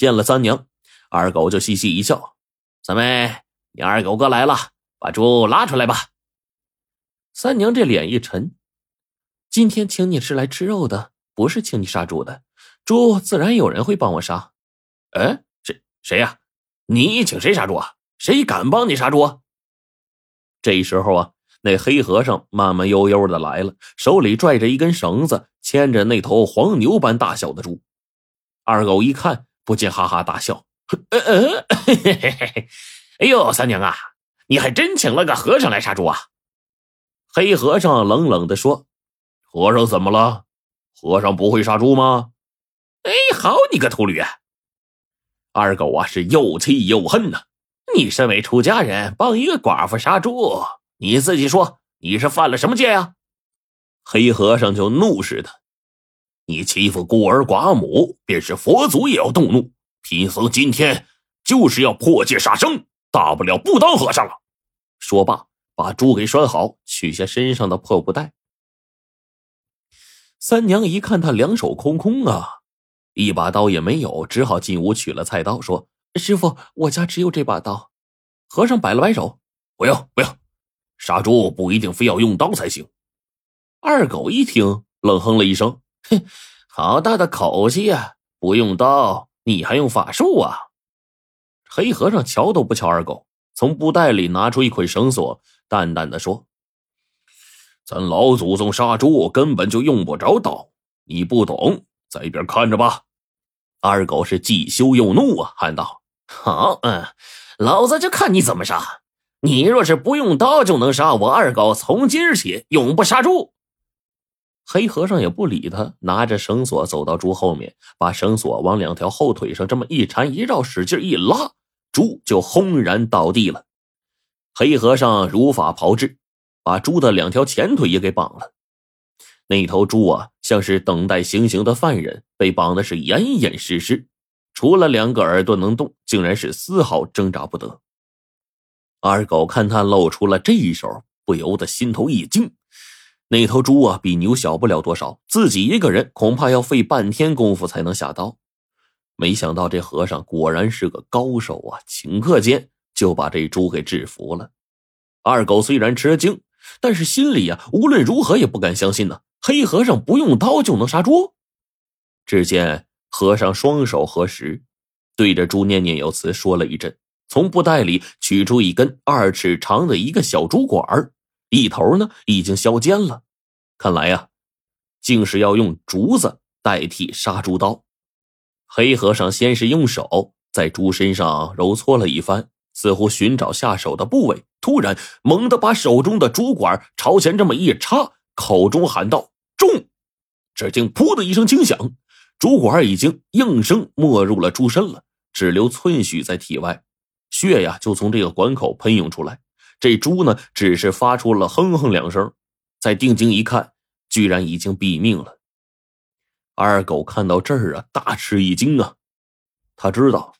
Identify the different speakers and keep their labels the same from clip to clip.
Speaker 1: 见了三娘，二狗就嘻嘻一笑：“三妹，你二狗哥来了，把猪拉出来吧。”
Speaker 2: 三娘这脸一沉：“今天请你是来吃肉的，不是请你杀猪的。猪自然有人会帮我杀。”“
Speaker 1: 哎，谁谁呀？你请谁杀猪啊？谁敢帮你杀猪？”这时候啊。那黑和尚慢慢悠悠的来了，手里拽着一根绳子，牵着那头黄牛般大小的猪。二狗一看，不禁哈哈大笑：“嗯嗯，嘿嘿嘿嘿，哎呦，三娘啊，你还真请了个和尚来杀猪啊？”黑和尚冷冷的说：“和尚怎么了？和尚不会杀猪吗？”哎，好你个秃驴！二狗啊，是又气又恨呐！你身为出家人，帮一个寡妇杀猪。你自己说，你是犯了什么戒呀？黑和尚就怒视他：“你欺负孤儿寡母，便是佛祖也要动怒。贫僧今天就是要破戒杀生，大不了不当和尚了。”说罢，把猪给拴好，取下身上的破布袋。三娘一看他两手空空啊，一把刀也没有，只好进屋取了菜刀，说：“
Speaker 2: 师傅，我家只有这把刀。”
Speaker 1: 和尚摆了摆手：“不用，不用。”杀猪不一定非要用刀才行。二狗一听，冷哼了一声：“哼，好大的口气呀！不用刀，你还用法术啊？”黑和尚瞧都不瞧二狗，从布袋里拿出一捆绳索，淡淡的说：“咱老祖宗杀猪根本就用不着刀，你不懂，在一边看着吧。”二狗是既羞又怒啊，喊道：“好，嗯，老子就看你怎么杀！”你若是不用刀就能杀我二狗，从今日起永不杀猪。黑和尚也不理他，拿着绳索走到猪后面，把绳索往两条后腿上这么一缠一绕，使劲一拉，猪就轰然倒地了。黑和尚如法炮制，把猪的两条前腿也给绑了。那头猪啊，像是等待行刑的犯人，被绑的是严严实实，除了两个耳朵能动，竟然是丝毫挣扎不得。二狗看他露出了这一手，不由得心头一惊。那头猪啊，比牛小不了多少，自己一个人恐怕要费半天功夫才能下刀。没想到这和尚果然是个高手啊！顷刻间就把这猪给制服了。二狗虽然吃惊，但是心里呀，无论如何也不敢相信呢。黑和尚不用刀就能杀猪？只见和尚双手合十，对着猪念念有词，说了一阵。从布袋里取出一根二尺长的一个小竹管一头呢已经削尖了，看来呀，竟是要用竹子代替杀猪刀。黑和尚先是用手在猪身上揉搓了一番，似乎寻找下手的部位，突然猛地把手中的竹管朝前这么一插，口中喊道：“中！”只听“噗”的一声轻响，竹管已经应声没入了猪身了，只留寸许在体外。血呀，就从这个管口喷涌出来。这猪呢，只是发出了哼哼两声，再定睛一看，居然已经毙命了。二狗看到这儿啊，大吃一惊啊！他知道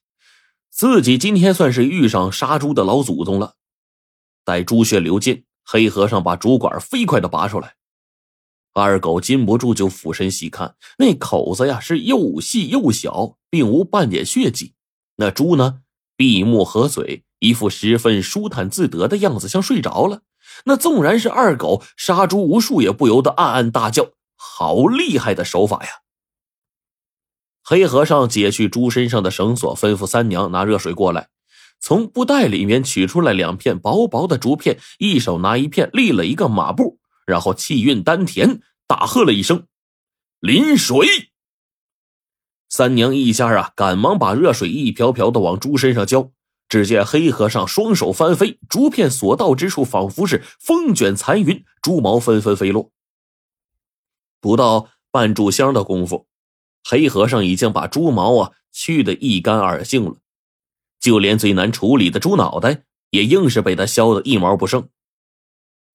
Speaker 1: 自己今天算是遇上杀猪的老祖宗了。待猪血流尽，黑和尚把竹管飞快的拔出来。二狗禁不住就俯身细看，那口子呀是又细又小，并无半点血迹。那猪呢？闭目合嘴，一副十分舒坦自得的样子，像睡着了。那纵然是二狗杀猪无数，也不由得暗暗大叫：“好厉害的手法呀！”黑和尚解去猪身上的绳索，吩咐三娘拿热水过来，从布袋里面取出来两片薄薄的竹片，一手拿一片，立了一个马步，然后气运丹田，大喝了一声：“淋水！”三娘一家啊，赶忙把热水一瓢瓢的往猪身上浇。只见黑和尚双手翻飞，竹片所到之处，仿佛是风卷残云，猪毛纷纷飞落。不到半炷香的功夫，黑和尚已经把猪毛啊去得一干二净了，就连最难处理的猪脑袋，也硬是被他削得一毛不剩。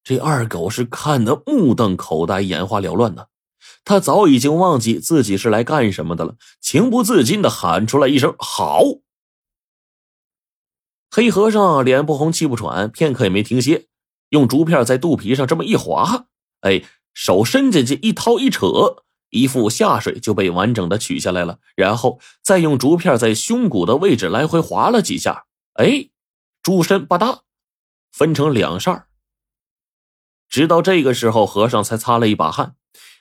Speaker 1: 这二狗是看得目瞪口呆，眼花缭乱呢。他早已经忘记自己是来干什么的了，情不自禁的喊出来一声“好”。黑和尚脸不红气不喘，片刻也没停歇，用竹片在肚皮上这么一划，哎，手伸进去一掏一扯，
Speaker 2: 一副下水就被完整的取下来了，然后再用竹片在胸骨的位置来回划了几下，哎，猪身吧嗒分成两扇直到这个时候，和尚才擦了一把汗，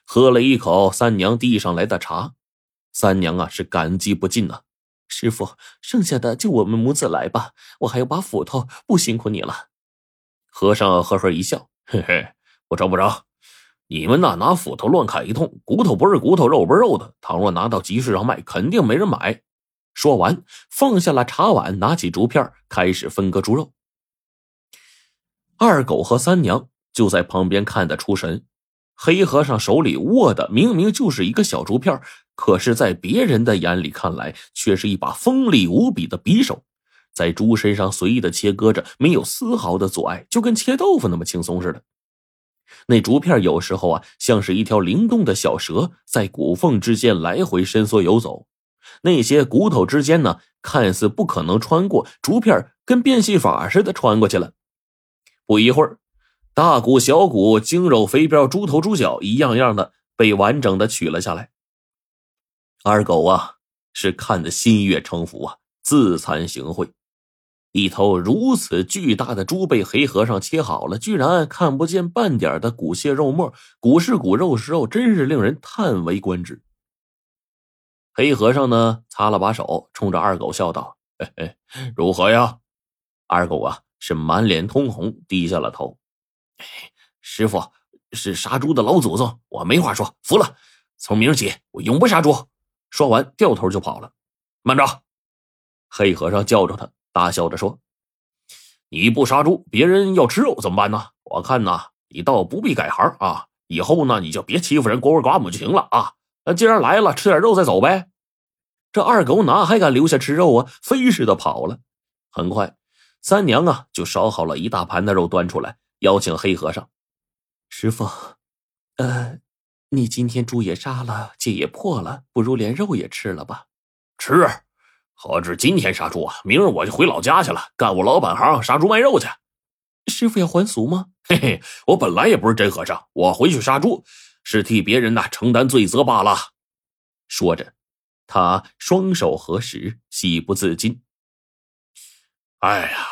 Speaker 2: 喝了一口三娘递上来的茶。三娘啊，是感激不尽呐。师傅，剩下的就我们母子来吧，我还有把斧头，不辛苦你了。
Speaker 1: 和尚呵呵一笑，嘿嘿，不着不着。你们呐，拿斧头乱砍一通，骨头不是骨头，肉不是肉的。倘若拿到集市上卖，肯定没人买。
Speaker 2: 说完，放下了茶碗，拿起竹片，开始分割猪肉。二狗和三娘就在旁边看得出神。黑和尚手里握的明明就是一个小竹片，可是，在别人的眼里看来，却是一把锋利无比的匕首，在猪身上随意的切割着，没有丝毫的阻碍，就跟切豆腐那么轻松似的。那竹片有时候啊，像是一条灵动的小蛇，在骨缝之间来回伸缩游走。那些骨头之间呢，看似不可能穿过，竹片跟变戏法似的穿过去了。不一会儿，大骨、小骨、精肉、肥膘、猪头、猪脚，一样样的被完整的取了下来。二狗啊，是看得心悦诚服啊，自惭形秽。一头如此巨大的猪被黑和尚切好了，居然看不见半点的骨屑肉末，骨是骨，肉是肉，真是令人叹为观止。黑和尚呢，擦了把手，冲着二狗笑道：“嘿嘿，如何呀？”二狗啊，是满脸通红，低下了头。师傅是杀猪的老祖宗，我没话说，服了。从明儿起，我永不杀猪。说完，掉头就跑了。
Speaker 1: 慢着！
Speaker 2: 黑和尚叫住他。大笑着说：“
Speaker 1: 你不杀猪，别人要吃肉怎么办呢？我看呐，你倒不必改行啊！以后呢，你就别欺负人，孤儿寡母就行了啊！那既然来了，吃点肉再走呗。”
Speaker 2: 这二狗哪还敢留下吃肉啊？飞似的跑了。很快，三娘啊就烧好了一大盘的肉端出来，邀请黑和尚：“师傅，呃，你今天猪也杀了，戒也破了，不如连肉也吃了吧？”
Speaker 1: 吃。何止今天杀猪啊！明儿我就回老家去了，干我老本行，杀猪卖肉去。
Speaker 2: 师傅要还俗吗？
Speaker 1: 嘿嘿，我本来也不是真和尚，我回去杀猪是替别人呐承担罪责罢了。
Speaker 2: 说着，他双手合十，喜不自禁。
Speaker 1: 哎呀，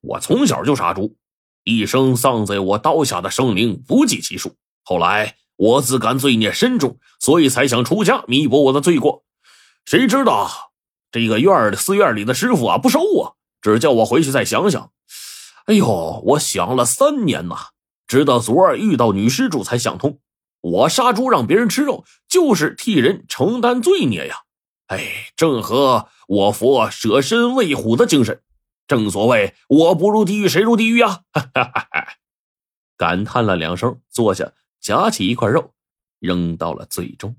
Speaker 1: 我从小就杀猪，一生丧在我刀下的生灵不计其数。后来我自感罪孽深重，所以才想出家弥补我的罪过。谁知道？这个院的寺院里的师傅啊，不收我，只叫我回去再想想。哎呦，我想了三年呐，直到昨儿遇到女施主才想通。我杀猪让别人吃肉，就是替人承担罪孽呀。哎，正合我佛舍身喂虎的精神。正所谓，我不入地狱，谁入地狱啊？哈哈哈哈
Speaker 2: 感叹了两声，坐下，夹起一块肉，扔到了嘴中。